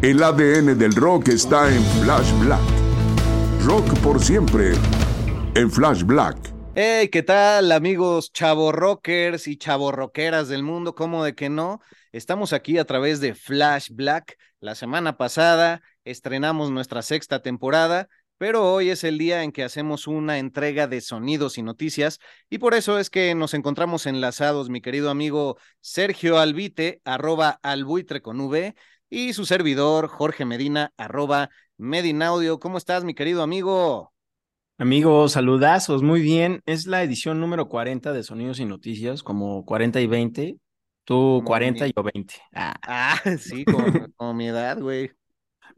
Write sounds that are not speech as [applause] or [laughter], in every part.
El ADN del rock está en Flash Black. Rock por siempre. En Flash Black. Hey, ¿qué tal amigos chavo rockers y chavo rockeras del mundo? ¿Cómo de que no? Estamos aquí a través de Flash Black. La semana pasada estrenamos nuestra sexta temporada, pero hoy es el día en que hacemos una entrega de sonidos y noticias y por eso es que nos encontramos enlazados, mi querido amigo Sergio Albite, arroba albuitre con V, y su servidor Jorge Medina, arroba Medinaudio. ¿Cómo estás, mi querido amigo? Amigos, saludazos, muy bien. Es la edición número 40 de Sonidos y Noticias, como 40 y 20. Tú 40 y yo 20. Ah. Ah, [laughs] sí, como, como mi edad, güey.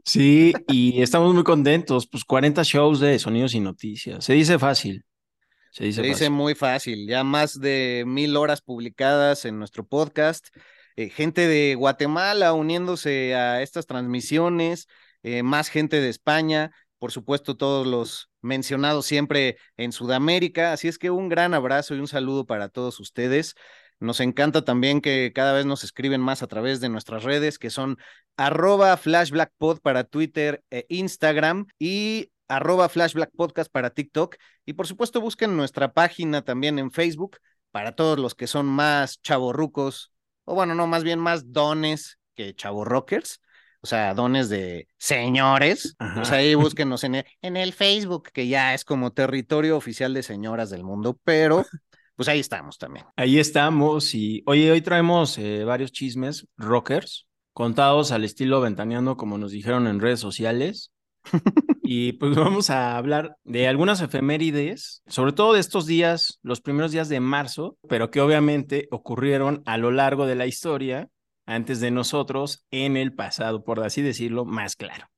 Sí, y estamos muy contentos. Pues 40 shows de Sonidos y Noticias. Se dice fácil. Se dice, Se dice fácil. muy fácil, ya más de mil horas publicadas en nuestro podcast, eh, gente de Guatemala uniéndose a estas transmisiones, eh, más gente de España, por supuesto todos los mencionados siempre en Sudamérica, así es que un gran abrazo y un saludo para todos ustedes. Nos encanta también que cada vez nos escriben más a través de nuestras redes, que son arroba flashblackpod para Twitter e Instagram y arroba flashblackpodcast para TikTok. Y por supuesto busquen nuestra página también en Facebook para todos los que son más chavorrucos, o bueno, no, más bien más dones que chavorrockers. O sea, dones de señores. Ajá. Pues ahí [laughs] búsquenos en el, en el Facebook, que ya es como territorio oficial de señoras del mundo, pero pues ahí estamos también. Ahí estamos. Y oye, hoy traemos eh, varios chismes rockers, contados al estilo ventaneando, como nos dijeron en redes sociales. [laughs] Y pues [laughs] vamos a hablar de algunas efemérides, sobre todo de estos días, los primeros días de marzo, pero que obviamente ocurrieron a lo largo de la historia, antes de nosotros, en el pasado, por así decirlo, más claro.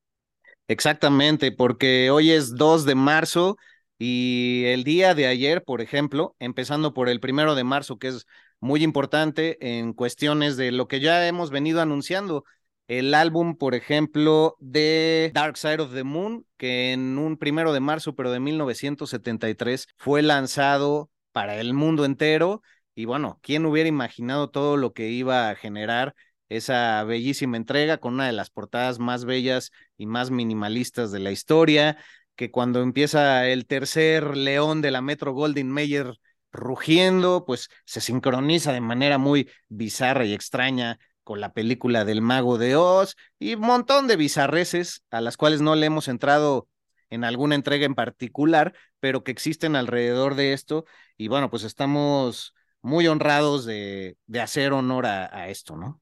Exactamente, porque hoy es 2 de marzo y el día de ayer, por ejemplo, empezando por el primero de marzo, que es muy importante en cuestiones de lo que ya hemos venido anunciando, el álbum, por ejemplo, de Dark Side of the Moon, que en un primero de marzo, pero de 1973, fue lanzado para el mundo entero. Y bueno, ¿quién hubiera imaginado todo lo que iba a generar esa bellísima entrega con una de las portadas más bellas y más minimalistas de la historia? Que cuando empieza el tercer león de la Metro Golden Mayer rugiendo, pues se sincroniza de manera muy bizarra y extraña con la película del Mago de Oz y un montón de bizarreces a las cuales no le hemos entrado en alguna entrega en particular, pero que existen alrededor de esto. Y bueno, pues estamos muy honrados de, de hacer honor a, esto, ¿no?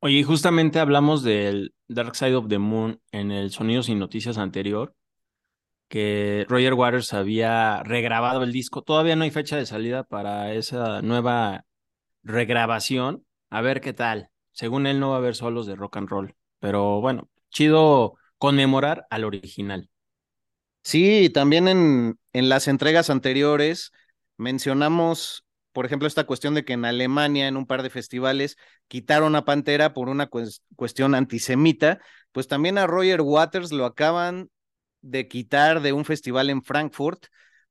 Oye, justamente hablamos del Dark Side of the Moon en el Sonidos y Noticias anterior, que Roger Waters había regrabado el disco. Todavía no hay fecha de salida para esa nueva regrabación. A ver qué tal. Según él no va a haber solos de rock and roll, pero bueno, chido conmemorar al original. Sí, también en, en las entregas anteriores mencionamos, por ejemplo, esta cuestión de que en Alemania, en un par de festivales, quitaron a Pantera por una cuestión antisemita, pues también a Roger Waters lo acaban de quitar de un festival en Frankfurt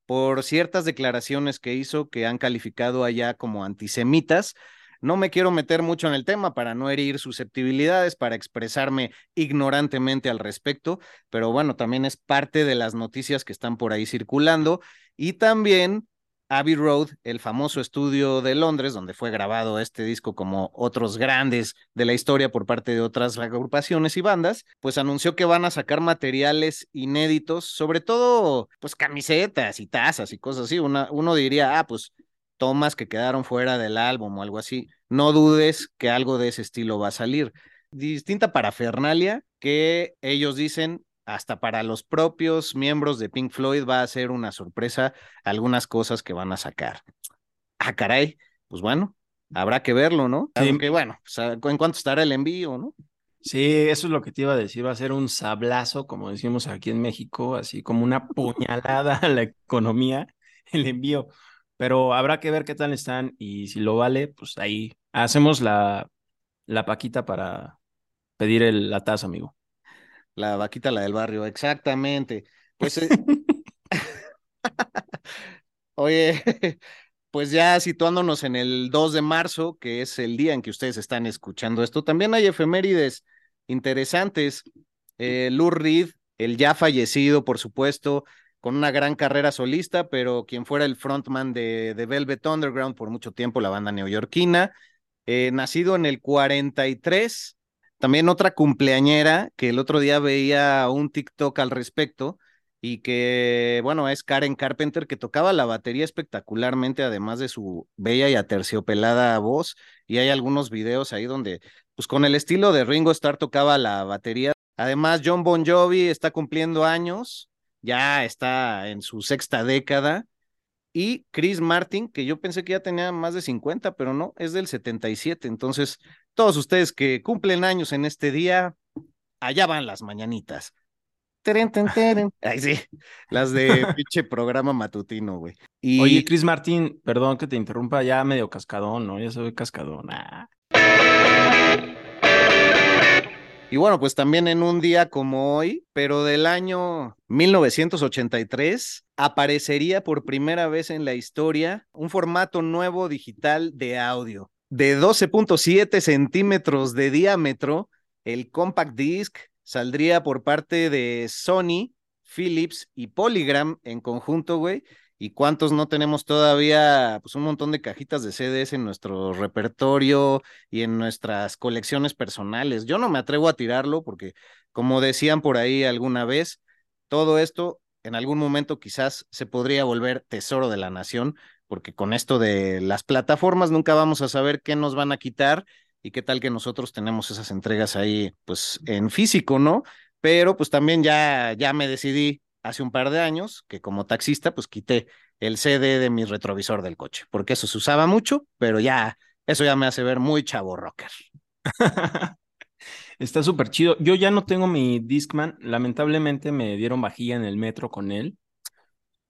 por ciertas declaraciones que hizo que han calificado allá como antisemitas. No me quiero meter mucho en el tema para no herir susceptibilidades, para expresarme ignorantemente al respecto, pero bueno, también es parte de las noticias que están por ahí circulando y también Abbey Road, el famoso estudio de Londres, donde fue grabado este disco como otros grandes de la historia por parte de otras agrupaciones y bandas, pues anunció que van a sacar materiales inéditos, sobre todo pues camisetas y tazas y cosas así. Uno diría, ah, pues tomas que quedaron fuera del álbum o algo así. No dudes que algo de ese estilo va a salir. Distinta parafernalia que ellos dicen hasta para los propios miembros de Pink Floyd va a ser una sorpresa algunas cosas que van a sacar. Ah, caray, pues bueno, habrá que verlo, ¿no? Sí. Aunque bueno, pues, en cuanto estará el envío, ¿no? Sí, eso es lo que te iba a decir, va a ser un sablazo, como decimos aquí en México, así como una [laughs] puñalada a la economía, el envío. Pero habrá que ver qué tal están y si lo vale, pues ahí hacemos la, la paquita para pedir el, la taza, amigo. La vaquita, la del barrio, exactamente. Pues, eh... [laughs] [laughs] oye, [laughs] pues ya situándonos en el 2 de marzo, que es el día en que ustedes están escuchando esto, también hay efemérides interesantes. Eh, Lou Reed, el ya fallecido, por supuesto, con una gran carrera solista, pero quien fuera el frontman de, Velvet Underground por mucho tiempo, la banda neoyorquina, eh, nacido en el 43, también otra cumpleañera que el otro día veía un TikTok al respecto y que, bueno, es Karen Carpenter, que tocaba la batería espectacularmente, además de su bella y aterciopelada voz. Y hay algunos videos ahí donde, pues con el estilo de Ringo Starr tocaba la batería. Además, John Bon Jovi está cumpliendo años, ya está en su sexta década. Y Chris Martin, que yo pensé que ya tenía más de 50, pero no, es del 77. Entonces, todos ustedes que cumplen años en este día, allá van las mañanitas. Teren, teren, [laughs] Ay, sí, las de [laughs] pinche programa matutino, güey. Y... Oye, Chris Martín, perdón que te interrumpa, ya medio cascadón, ¿no? Ya soy cascadón. Ah. Y bueno, pues también en un día como hoy, pero del año 1983, aparecería por primera vez en la historia un formato nuevo digital de audio de 12.7 centímetros de diámetro, el compact disc saldría por parte de Sony, Philips y Polygram en conjunto, güey. ¿Y cuántos no tenemos todavía? Pues un montón de cajitas de CDs en nuestro repertorio y en nuestras colecciones personales. Yo no me atrevo a tirarlo porque, como decían por ahí alguna vez, todo esto en algún momento quizás se podría volver tesoro de la nación, porque con esto de las plataformas nunca vamos a saber qué nos van a quitar y qué tal que nosotros tenemos esas entregas ahí, pues en físico, ¿no? Pero pues también ya, ya me decidí hace un par de años que como taxista, pues quité el CD de mi retrovisor del coche, porque eso se usaba mucho, pero ya, eso ya me hace ver muy chavo rocker. [laughs] Está súper chido. Yo ya no tengo mi Discman. Lamentablemente me dieron vajilla en el metro con él.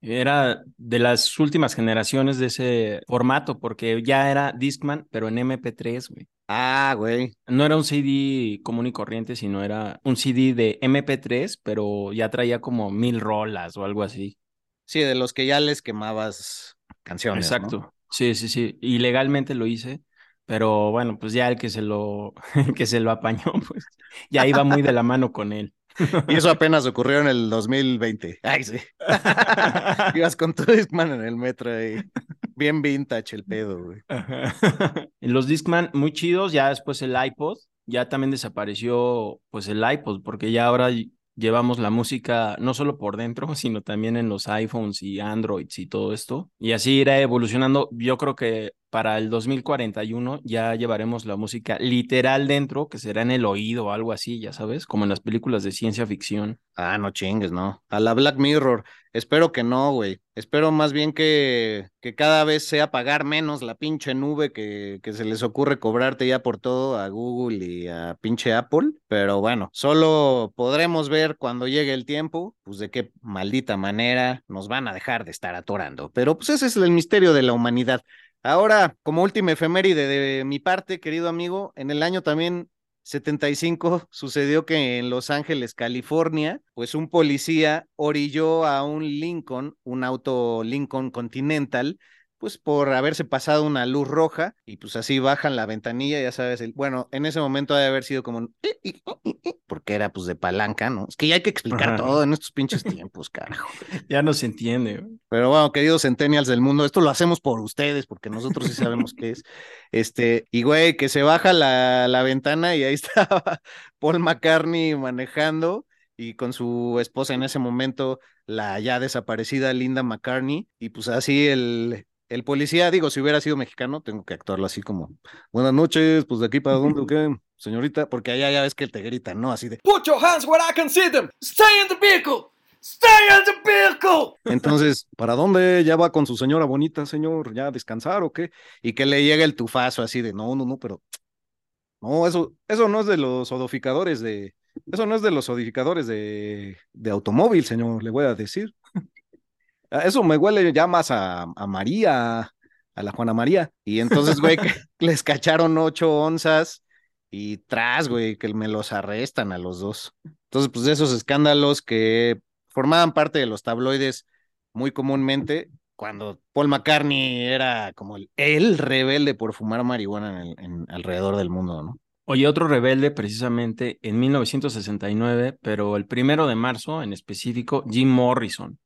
Era de las últimas generaciones de ese formato, porque ya era Discman, pero en MP3, güey. Ah, güey. No era un CD común y corriente, sino era un CD de MP3, pero ya traía como mil rolas o algo así. Sí, de los que ya les quemabas canciones. Exacto. Sí, sí, sí. Y legalmente lo hice, pero bueno, pues ya el que se lo, [laughs] el que se lo apañó, pues ya iba muy de la mano con él. [laughs] Y eso apenas ocurrió en el 2020. Ay, sí. [laughs] Ibas con tu Discman en el metro ahí. Bien vintage el pedo, güey. Los Discman muy chidos, ya después el iPod, ya también desapareció pues el iPod, porque ya ahora llevamos la música no solo por dentro, [laughs] sino también en los iPhones y Androids y todo esto. Y así irá evolucionando. Yo creo que para el 2041 ya llevaremos la música literal dentro, que será en el oído o algo así, ya sabes, como en las películas de ciencia ficción. Ah, no chingues, no. A la Black Mirror. Espero que no, güey. Espero más bien que, cada vez sea pagar menos la pinche nube que, que se les ocurre cobrarte ya por todo a Google y a pinche Apple. Pero bueno, solo podremos ver cuando llegue el tiempo, pues de qué maldita manera nos van a dejar de estar atorando. Pero pues ese es el misterio de la humanidad. Ahora, como última efeméride de mi parte, querido amigo, en el año también 75 sucedió que en Los Ángeles, California, pues un policía orilló a un Lincoln, un auto Lincoln Continental, pues por haberse pasado una luz roja y pues así bajan la ventanilla, ya sabes, el, bueno, en ese momento debe haber sido como un, porque era pues de palanca, ¿no? Es que ya hay que explicar Ajá. todo en estos pinches tiempos, [laughs] carajo. Ya no se entiende. güey. Pero bueno, queridos centennials del mundo, esto lo hacemos por ustedes, porque nosotros sí sabemos qué es. Este, y güey, que se baja la, la ventana y ahí [laughs] estaba Paul McCartney manejando y con su esposa en ese momento, la ya desaparecida Linda McCartney, y pues así el, el policía, digo, si hubiera sido mexicano, tengo que actuarlo así como, buenas noches, pues de aquí para dónde, o qué, señorita, porque allá ya ves que te gritan, ¿no? Así de, Put your hands where I can see them. Stay in the vehicle. Stay in the vehicle. Entonces, ¿para dónde? ¿Ya va con su señora bonita, señor? ¿Ya a descansar o qué? Y que le llega el tufazo así de, no, no, no, pero... No, eso, eso no es de los odificadores de... Eso no es de los odificadores de, de automóvil, señor, le voy a decir. Ah, Eso me huele ya más a, a María, a la Juana María. Y entonces, güey, [laughs] les cacharon ocho onzas y tras, güey, que me los arrestan a los dos. Entonces, pues de esos escándalos que formaban parte de los tabloides muy comúnmente, cuando Paul McCartney era como el, el rebelde por fumar marihuana en el- en- alrededor del mundo, ¿no? Oye, otro rebelde precisamente en 1969, pero el primero de marzo en específico, Jim Morrison.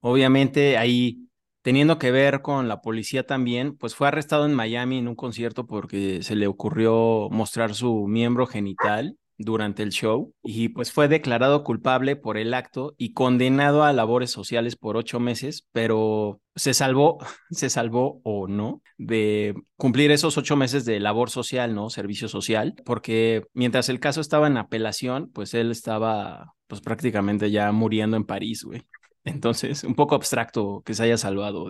Obviamente ahí, teniendo que ver con la policía también, pues fue arrestado en Miami en un concierto porque se le ocurrió mostrar su miembro genital durante el show y pues fue declarado culpable por el acto y condenado a labores sociales por ocho meses, pero se salvó, [laughs] se salvó o no de cumplir esos ocho meses de labor social, ¿no? Servicio social, porque mientras el caso estaba en apelación, pues él estaba pues prácticamente ya muriendo en París, güey. Entonces, un poco abstracto que se haya salvado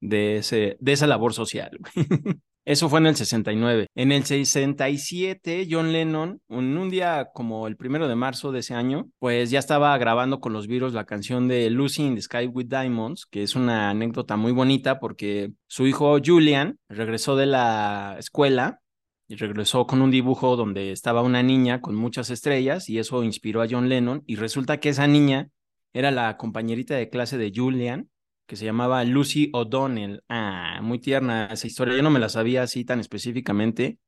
de, esa labor social. [laughs] Eso fue en el 69. En el 67, John Lennon, en un día como el primero de marzo de ese año, pues ya estaba grabando con los Beatles la canción de Lucy in the Sky with Diamonds, que es una anécdota muy bonita porque su hijo Julian regresó de la escuela y regresó con un dibujo donde estaba una niña con muchas estrellas y eso inspiró a John Lennon y resulta que esa niña era la compañerita de clase de Julian que se llamaba Lucy O'Donnell. Ah, muy tierna esa historia. Yo no me la sabía así tan específicamente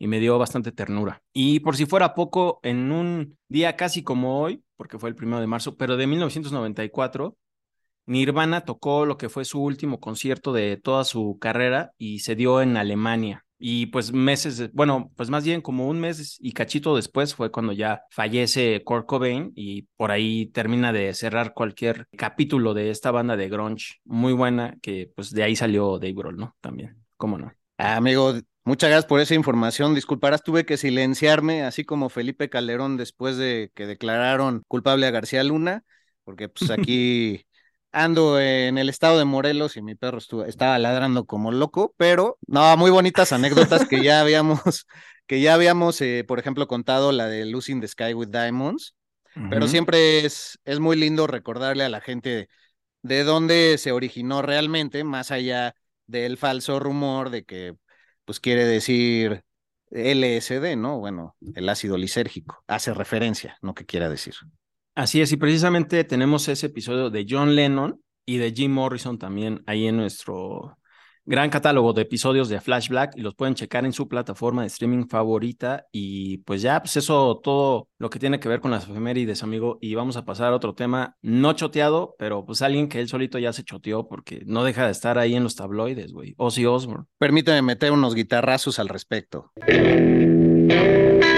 y me dio bastante ternura. Y por si fuera poco, en un día casi como hoy, porque fue el primero de marzo, pero de 1994, Nirvana tocó lo que fue su último concierto de toda su carrera y se dio en Alemania. Y pues meses, bueno, pues más bien como un mes y cachito después fue cuando ya fallece Kurt Cobain y por ahí termina de cerrar cualquier capítulo de esta banda de grunge muy buena que pues de ahí salió Dave Grohl, ¿no? También, ¿cómo no? Ah, amigo, muchas gracias por esa información. Disculparás, tuve que silenciarme, así como Felipe Calderón después de que declararon culpable a García Luna, porque pues [laughs] aquí ando en el estado de Morelos y mi perro estuvo, estaba ladrando como loco, pero no, muy bonitas anécdotas que ya habíamos, [laughs] que ya habíamos, eh, por ejemplo, contado la de in the Sky with Diamonds, pero siempre es, es muy lindo recordarle a la gente de dónde se originó realmente, más allá del falso rumor de que, pues quiere decir LSD, ¿no? Bueno, el ácido lisérgico, hace referencia, no que quiera decir. Así es, y precisamente tenemos ese episodio de John Lennon y de Jim Morrison también ahí en nuestro gran catálogo de episodios de Flash Black y los pueden checar en su plataforma de streaming favorita. Y pues ya, pues eso, todo lo que tiene que ver con las efemérides, amigo. Y vamos a pasar a otro tema no choteado, pero pues alguien que él solito ya se choteó porque no deja de estar ahí en los tabloides, güey. Ozzy Osbourne. Permíteme meter unos guitarrazos al respecto. [laughs]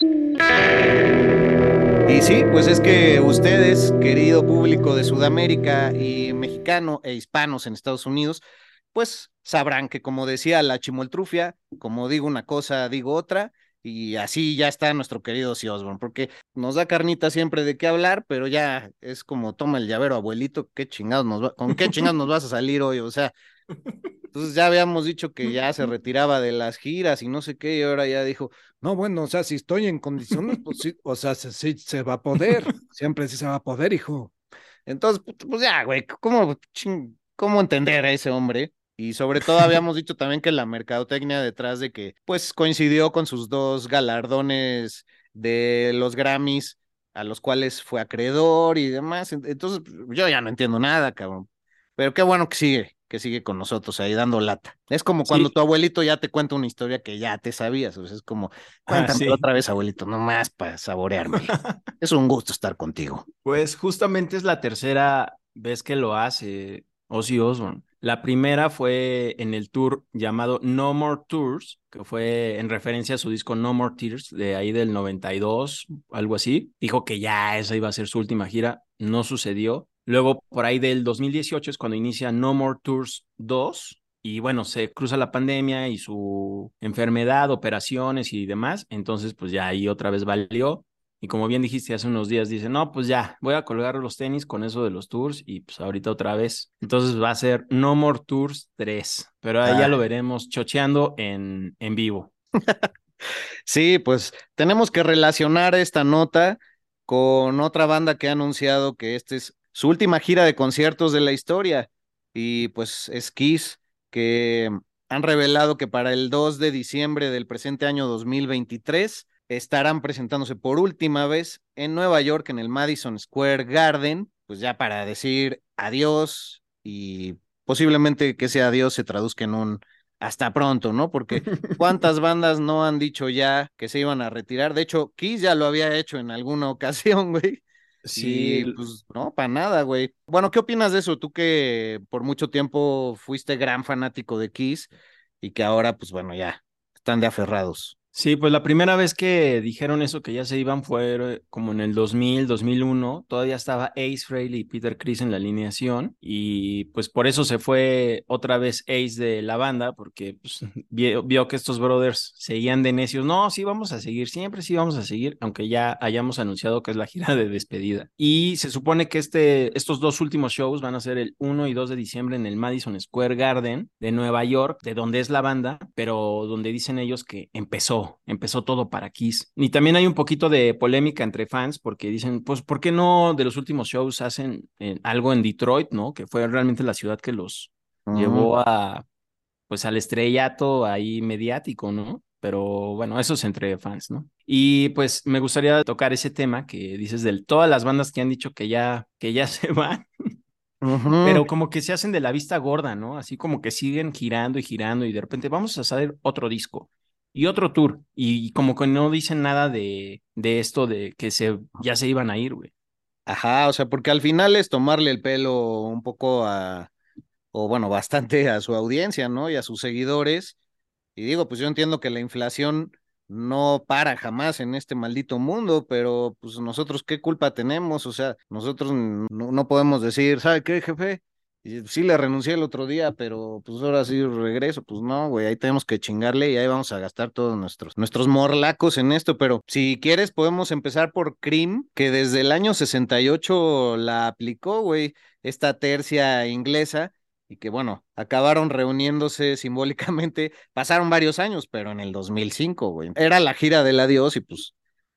Y sí, pues es que ustedes, querido público de Sudamérica y mexicano e hispanos en Estados Unidos, pues sabrán que como decía la chimoltrufia, como digo una cosa, digo otra, y así ya está nuestro querido Osbourne, porque nos da carnita siempre de qué hablar, pero ya es como toma el llavero, abuelito, qué chingados va, con qué chingados nos vas a salir hoy, o sea, entonces ya habíamos dicho que ya se retiraba de las giras y no sé qué, y ahora ya dijo, no, bueno, o sea, si estoy en condiciones, pues sí, o sea, sí se va a poder, [laughs] siempre sí se va a poder, hijo. Entonces, pues ya, güey, ¿cómo, cómo entender a ese hombre? Y sobre todo [laughs] habíamos dicho también que la mercadotecnia detrás de que pues coincidió con sus dos galardones de los Grammys a los cuales fue acreedor y demás. Entonces yo ya no entiendo nada, cabrón. Pero qué bueno que sigue, que sigue con nosotros ahí dando lata. Es como cuando tu abuelito ya te cuenta una historia que ya te sabías. O sea, es como, cuéntame ah, sí. otra vez, abuelito, nomás para saborearme. [laughs] es un gusto estar contigo. Pues justamente es la tercera vez que lo hace Ozzy Osbourne. La primera fue en el tour llamado No More Tours, que fue en referencia a su disco No More Tears, de ahí del 92, algo así. Dijo que ya esa iba a ser su última gira, no sucedió. Luego, por ahí del 2018 es cuando inicia No More Tours 2, y bueno, se cruza la pandemia y su enfermedad, operaciones y demás, entonces pues ya ahí otra vez valió. Y como bien dijiste hace unos días, dice, no, pues ya, voy a colgar los tenis con eso de los tours y pues ahorita otra vez. Entonces va a ser No More Tours 3, pero ahí ya lo veremos chocheando en, en vivo. [laughs] sí, pues tenemos que relacionar esta nota con otra banda que ha anunciado que esta es su última gira de conciertos de la historia. Y pues es Kiss, que han revelado que para el 2 de diciembre del presente año 2023 estarán presentándose por última vez en Nueva York en el Madison Square Garden, pues ya para decir adiós y posiblemente que ese adiós se traduzca en un hasta pronto, ¿no? Porque [laughs] cuántas bandas no han dicho ya que se iban a retirar. De hecho, Kiss ya lo había hecho en alguna ocasión, güey. Sí, pues no, para nada, güey. Bueno, ¿qué opinas de eso? Tú que por mucho tiempo fuiste gran fanático de Kiss y que ahora, pues bueno, ya están de aferrados. Sí, pues la primera vez que dijeron eso, que ya se iban, fue como en el 2000, 2001. Todavía estaba Ace Frehley y Peter Chris en la alineación. Y pues por eso se fue otra vez Ace de la banda, porque pues, [laughs] vio, vio, que estos brothers seguían de necios. No, sí, vamos a seguir, siempre sí vamos a seguir, aunque ya hayamos anunciado que es la gira de despedida. Y se supone que este, estos dos últimos shows van a ser el 1 y 2 de diciembre en el Madison Square Garden de Nueva York, de donde es la banda, pero donde dicen ellos que empezó empezó todo para Kiss. Y también hay un poquito de polémica entre fans porque dicen, pues, ¿por qué no de los últimos shows hacen eh, algo en Detroit, ¿no? Que fue realmente la ciudad que los llevó a, pues, al estrellato ahí mediático, ¿no? Pero bueno, eso es entre fans, ¿no? Y pues me gustaría tocar ese tema que dices de todas las bandas que han dicho que ya, que ya [laughs] se van. Pero como que se hacen de la vista gorda, ¿no? Así como que siguen girando y girando y de repente vamos a hacer otro disco y otro tour y como que no dicen nada de, de esto de que se, ya se iban a ir, güey. Ajá, o sea, porque al final es tomarle el pelo un poco a, o bueno, bastante a su audiencia, ¿no? Y a sus seguidores. Y digo, pues yo entiendo que la inflación no para jamás en este maldito mundo, pero pues nosotros qué culpa tenemos, o sea, nosotros no, no podemos decir, ¿sabe qué, jefe? Sí le renuncié el otro día, pero pues ahora sí regreso, pues no, güey, ahí tenemos que chingarle y ahí vamos a gastar todos nuestros, nuestros morlacos en esto, pero si quieres podemos empezar por Cream, que desde el año 68 la aplicó, güey, esta tercia inglesa, y que bueno, acabaron reuniéndose simbólicamente, [laughs] pasaron varios años, pero en el 2005, güey. Era la gira del adiós y pues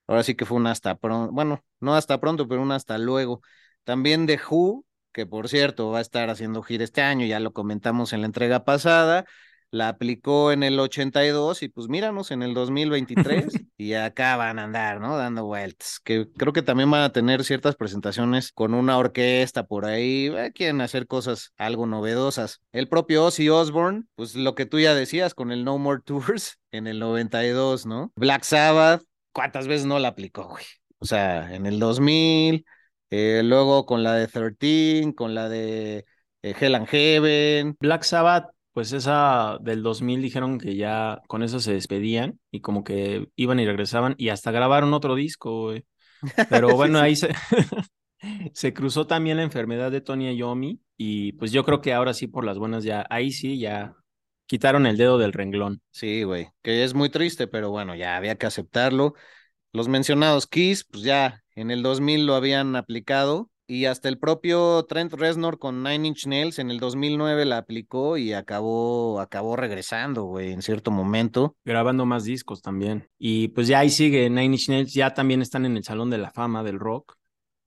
ahora sí que fue una hasta pronto, bueno, no hasta pronto, pero una hasta luego. También de Who, que por cierto va a estar haciendo gira este año, ya lo comentamos en la entrega pasada, la aplicó en el 82 y pues míranos en el 2023 [laughs] y acá van a andar, ¿no? Dando vueltas, que creo que también van a tener ciertas presentaciones con una orquesta por ahí, eh, quieren hacer cosas algo novedosas. El propio Ozzy Osbourne, pues lo que tú ya decías con el No More Tours [laughs] en el 92, ¿no? Black Sabbath, ¿cuántas veces no la aplicó, güey? O sea, en el 2000, eh, luego con la de 13, con la de eh, Hell and Heaven. Black Sabbath pues esa del 2000 dijeron que ya con eso se despedían y como que iban y regresaban y hasta grabaron otro disco, güey. Pero [laughs] bueno, ahí se, [laughs] se cruzó también la enfermedad de Tony Iommi y pues yo creo que ahora sí por las buenas ya, ahí sí ya quitaron el dedo del renglón. Sí, güey, que es muy triste, pero bueno, ya había que aceptarlo. Los mencionados Kiss, pues ya en el 2000 lo habían aplicado y hasta el propio Trent Reznor con Nine Inch Nails en el 2009 la aplicó y acabó, acabó regresando, güey, en cierto momento. Grabando más discos también. Y pues ya ahí sigue Nine Inch Nails, ya también están en el Salón de la Fama del Rock.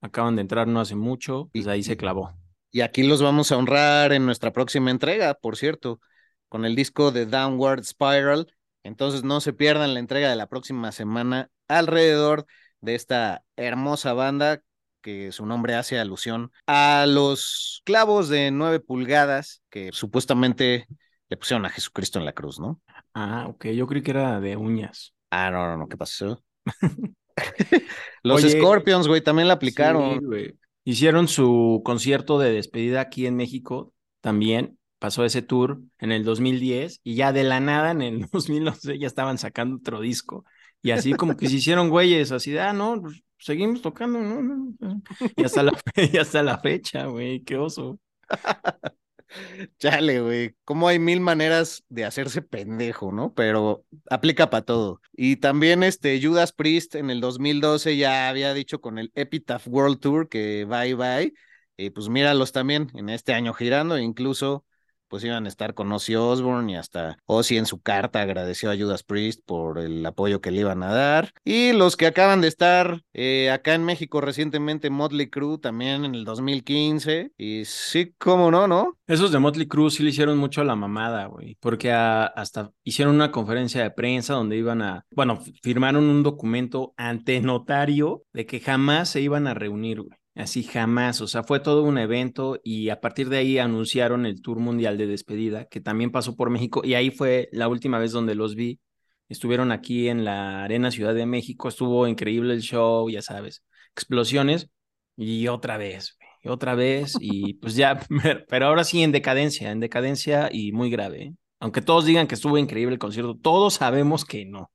Acaban de entrar no hace mucho, pues ahí se clavó. Y aquí los vamos a honrar en nuestra próxima entrega, por cierto, con el disco de Downward Spiral. Entonces no se pierdan la entrega de la próxima semana alrededor de esta hermosa banda que su nombre hace alusión a los clavos de nueve pulgadas que supuestamente le pusieron a Jesucristo en la cruz, ¿no? Ah, ok, yo creí que era de uñas. Ah, no, no, no, ¿qué pasó? [laughs] los Scorpions, güey, también la aplicaron. Sí, Hicieron su concierto de despedida aquí en México también. Pasó ese tour en el 2010 y ya de la nada en el [laughs] 2011 ya estaban sacando otro disco. Y así como que se hicieron güeyes, así de, ah, no, pues, seguimos tocando, ¿no? Y hasta la, [laughs] y hasta la fecha, güey, qué oso. [laughs] Chale, güey, como hay mil maneras de hacerse pendejo, ¿no? Pero aplica para todo. Y también este Judas Priest en el 2012 ya había dicho con el Epitaph World Tour que bye bye. Y pues míralos también en este año girando, incluso pues iban a estar con Ozzy Osbourne y hasta Ozzy en su carta agradeció a Judas Priest por el apoyo que le iban a dar. Y los que acaban de estar eh, acá en México recientemente, Motley Crue también en el 2015. Y sí, cómo no, ¿no? Esos de Motley Crue sí le hicieron mucho a la mamada, güey, porque hasta hicieron una conferencia de prensa donde iban a, bueno, firmaron un documento ante notario de que jamás se iban a reunir, güey. Así jamás, o sea, fue todo un evento y a partir de ahí anunciaron el Tour Mundial de Despedida, que también pasó por México y ahí fue la última vez donde los vi. Estuvieron aquí en la Arena Ciudad de México, estuvo increíble el show, ya sabes, explosiones y otra vez, otra vez y pues ya, [laughs] pero ahora sí en decadencia, en decadencia y muy grave. ¿eh? Aunque todos digan que estuvo increíble el concierto, todos sabemos que no.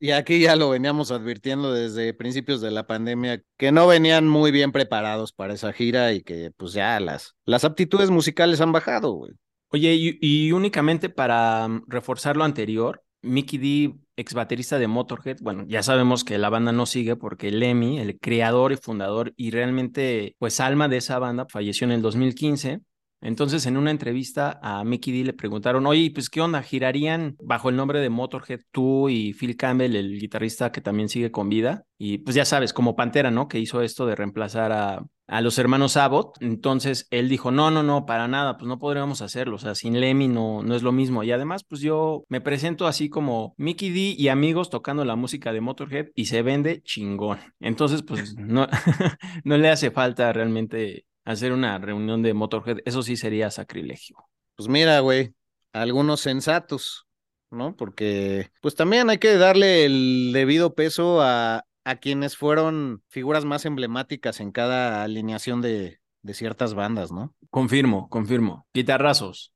Y aquí ya lo veníamos advirtiendo desde principios de la pandemia, que no venían muy bien preparados para esa gira y que pues ya las, las aptitudes musicales han bajado. Oye, y, únicamente para mm, reforzar lo anterior, Mickey D, ex baterista de Motorhead, bueno, ya sabemos que la banda no sigue porque Lemmy, el creador y fundador y realmente pues alma de esa banda, falleció en el 2015 Entonces, en una entrevista a Mickey D le preguntaron, oye, pues, ¿qué onda? ¿Girarían bajo el nombre de Motorhead tú y Phil Campbell, el guitarrista que también sigue con vida? Y pues ya sabes, como Pantera, ¿no? Que hizo esto de reemplazar a, a los hermanos Abbott. Entonces él dijo, no, no, no, para nada, pues no podríamos hacerlo. O sea, sin Lemmy no, no es lo mismo. Y además, pues yo me presento así como Mickey D y amigos tocando la música de Motorhead y se vende chingón. Entonces, pues [laughs] no, [laughs] no le hace falta realmente hacer una reunión de Motorhead. Eso sí sería sacrilegio. Pues mira, güey, algunos sensatos, ¿no? Porque pues también hay que darle el debido peso a, a quienes fueron figuras más emblemáticas en cada alineación de, de ciertas bandas, ¿no? Confirmo, confirmo. Guitarrazos.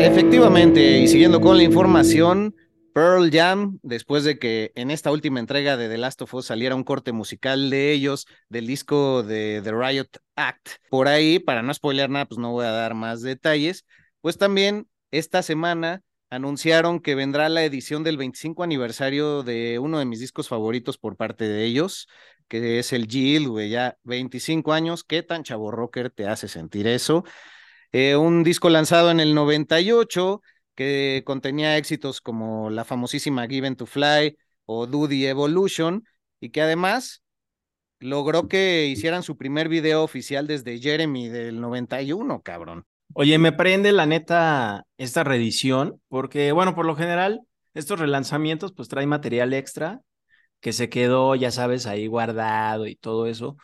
Efectivamente, y siguiendo con la información, Pearl Jam, después de que en esta última entrega de The Last of Us saliera un corte musical de ellos, del disco de The Riot Act, por ahí, para no spoiler nada, pues no voy a dar más detalles, pues también esta semana anunciaron que vendrá la edición del 25 aniversario de uno de mis discos favoritos por parte de ellos, que es el Jill, güey, ya 25 años, ¿qué tan chavo rocker te hace sentir eso? Eh, un disco lanzado en el 98 que contenía éxitos como la famosísima Given to Fly o the Evolution, y que además logró que hicieran su primer video oficial desde Jeremy del 91, cabrón. Oye, me prende la neta esta reedición, porque, bueno, por lo general, estos relanzamientos pues traen material extra que se quedó, ya sabes, ahí guardado y todo eso.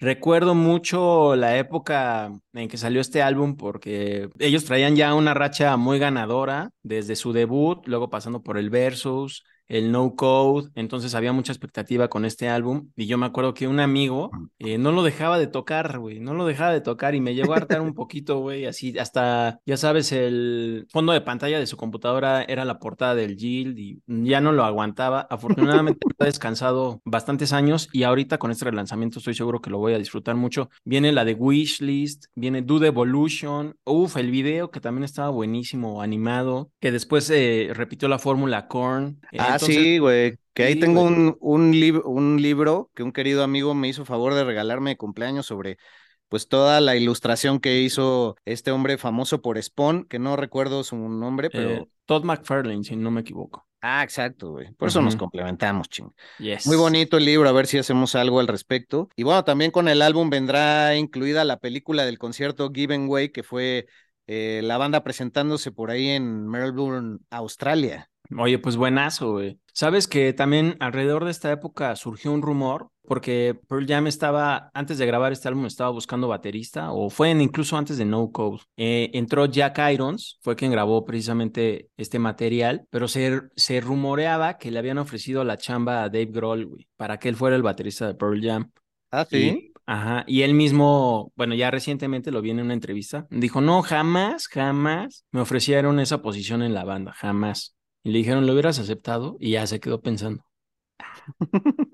Recuerdo mucho la época en que salió este álbum porque ellos traían ya una racha muy ganadora desde su debut, luego pasando por el Versus, el No Code, entonces había mucha expectativa con este álbum y yo me acuerdo que un amigo eh, no lo dejaba de tocar, güey, no lo dejaba de tocar y me llegó a hartar un poquito, güey, así hasta, ya sabes, el fondo de pantalla de su computadora era la portada del Guild y ya no lo aguantaba. Afortunadamente [laughs] ha descansado bastantes años y ahorita con este relanzamiento estoy seguro que lo voy a disfrutar mucho. Viene la de Wishlist, viene Dude Evolution, uff, el video que también estaba buenísimo, animado, que después eh, repitió la fórmula Korn. Ah, sí, güey. Que ahí tengo un, un, un libro que un querido amigo me hizo favor de regalarme de cumpleaños sobre pues toda la ilustración que hizo este hombre famoso por Spawn, que no recuerdo su nombre, pero... Eh, Todd McFarlane, si no me equivoco. Ah, exacto, güey. Por eso nos complementamos, ching. Muy bonito el libro, a ver si hacemos algo al respecto. Y bueno, también con el álbum vendrá incluida la película del concierto Given Way, que fue eh, la banda presentándose por ahí en Melbourne, Australia. Oye, pues buenazo, güey. Sabes que también alrededor de esta época surgió un rumor, porque Pearl Jam estaba, antes de grabar este álbum, estaba buscando baterista, o fue incluso antes de No Code. Eh, entró Jack Irons, fue quien grabó precisamente este material, pero se, se rumoreaba que le habían ofrecido la chamba a Dave Grohl, güey, para que él fuera el baterista de Pearl Jam. Ah, sí. Ajá, y él mismo, bueno, ya recientemente lo vi en una entrevista, dijo, no, jamás, jamás me ofrecieron esa posición en la banda, jamás. Y le dijeron, ¿lo hubieras aceptado? Y ya se quedó pensando.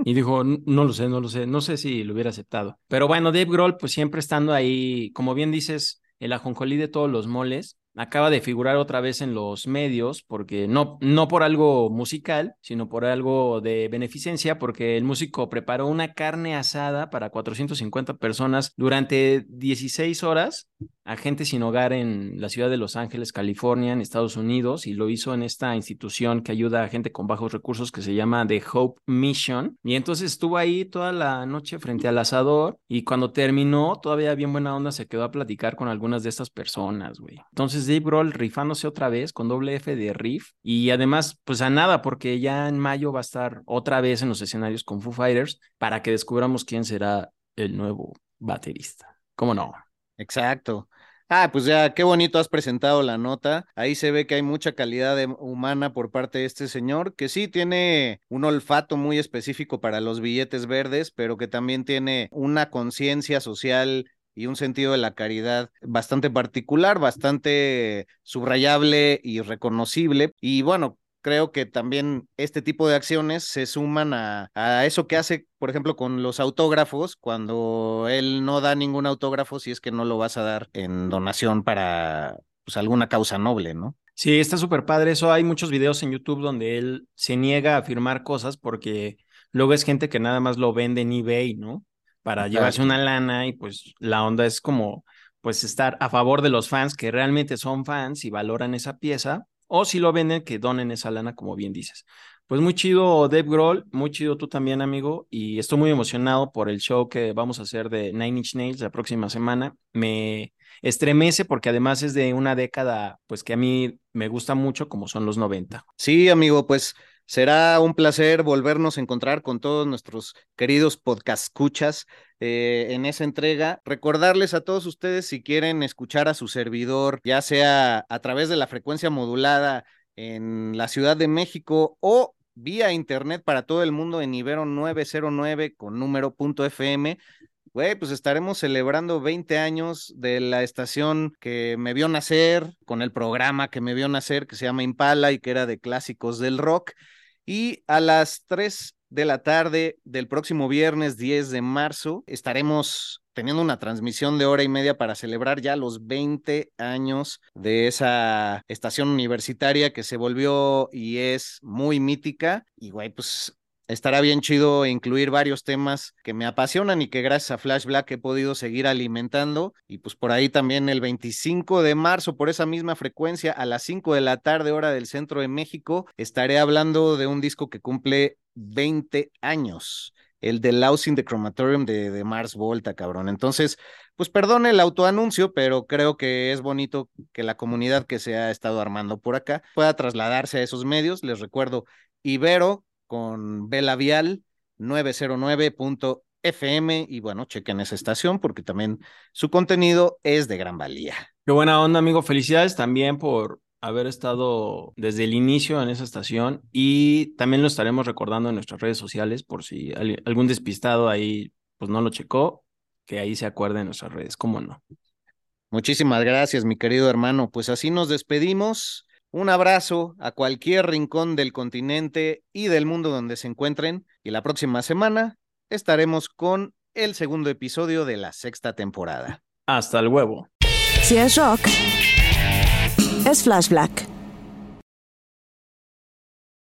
Y dijo, no lo sé, no lo sé, no sé si lo hubiera aceptado. Pero bueno, Dave Grohl, pues siempre estando ahí, como bien dices, el ajonjolí de todos los moles, acaba de figurar otra vez en los medios, porque no, no por algo musical, sino por algo de beneficencia, porque el músico preparó una carne asada para 450 personas durante 16 horas a gente sin hogar en la ciudad de Los Ángeles, California, en Estados Unidos, y lo hizo en esta institución que ayuda a gente con bajos recursos que se llama The Hope Mission. Y entonces estuvo ahí toda la noche frente al asador, y cuando terminó, todavía bien buena onda, se quedó a platicar con algunas de estas personas, güey. Entonces Dave Grohl rifándose otra vez con doble F de riff, y además, pues a nada, porque ya en mayo va a estar otra vez en los escenarios con Foo Fighters para que descubramos quién será el nuevo baterista. ¿Cómo no? Exacto. Ah, pues ya, qué bonito has presentado la nota. Ahí se ve que hay mucha calidad humana por parte de este señor, que sí tiene un olfato muy específico para los billetes verdes, pero que también tiene una conciencia social y un sentido de la caridad bastante particular, bastante subrayable y reconocible. Y bueno, creo que también este tipo de acciones se suman a, eso que hace, por ejemplo, con los autógrafos, cuando él no da ningún autógrafo si es que no lo vas a dar en donación para pues, alguna causa noble, ¿no? Sí, está súper padre eso. Hay muchos videos en YouTube donde él se niega a firmar cosas porque luego es gente que nada más lo vende en eBay, ¿no? Para llevarse una lana y pues la onda es como pues estar a favor de los fans que realmente son fans y valoran esa pieza o si lo venden que donen esa lana como bien dices. Pues muy chido Dave Grohl, muy chido tú también amigo y estoy muy emocionado por el show que vamos a hacer de Nine Inch Nails la próxima semana. Me estremece porque además es de una década pues que a mí me gusta mucho como son los 90. Sí, amigo, pues será un placer volvernos a encontrar con todos nuestros queridos podcast escuchas eh, en esa entrega. Recordarles a todos ustedes si quieren escuchar a su servidor, ya sea a través de la frecuencia modulada en la Ciudad de México o vía internet para todo el mundo en Ibero 909 con número punto FM. Güey, pues estaremos celebrando 20 años de la estación que me vio nacer, con el programa que me vio nacer, que se llama Impala y que era de clásicos del rock. Y a las 3 de la tarde del próximo viernes 10 de marzo estaremos teniendo una transmisión de hora y media para celebrar ya los 20 años de esa estación universitaria que se volvió y es muy mítica. Y güey, pues estará bien chido incluir varios temas que me apasionan y que gracias a Flash Black he podido seguir alimentando. Y pues por ahí también el 25 de marzo, por esa misma frecuencia, a las 5 de la tarde, hora del centro de México, estaré hablando de un disco que cumple 20 años el de Louse in the Chromatorium de, de, Mars Volta, cabrón. Entonces, pues perdone el autoanuncio, pero creo que es bonito que la comunidad que se ha estado armando por acá pueda trasladarse a esos medios. Les recuerdo, Ibero con Vela Vial 909.fm y bueno, chequen esa estación porque también su contenido es de gran valía. Qué buena onda, amigo. Felicidades también por haber estado desde el inicio en esa estación y también lo estaremos recordando en nuestras redes sociales por si algún despistado ahí pues no lo checó, que ahí se acuerde en nuestras redes, ¿cómo no? Muchísimas gracias, mi querido hermano. Pues así nos despedimos. Un abrazo a cualquier rincón del continente y del mundo donde se encuentren y la próxima semana estaremos con el segundo episodio de la sexta temporada. Hasta el huevo. Si es rock, es Flash Black.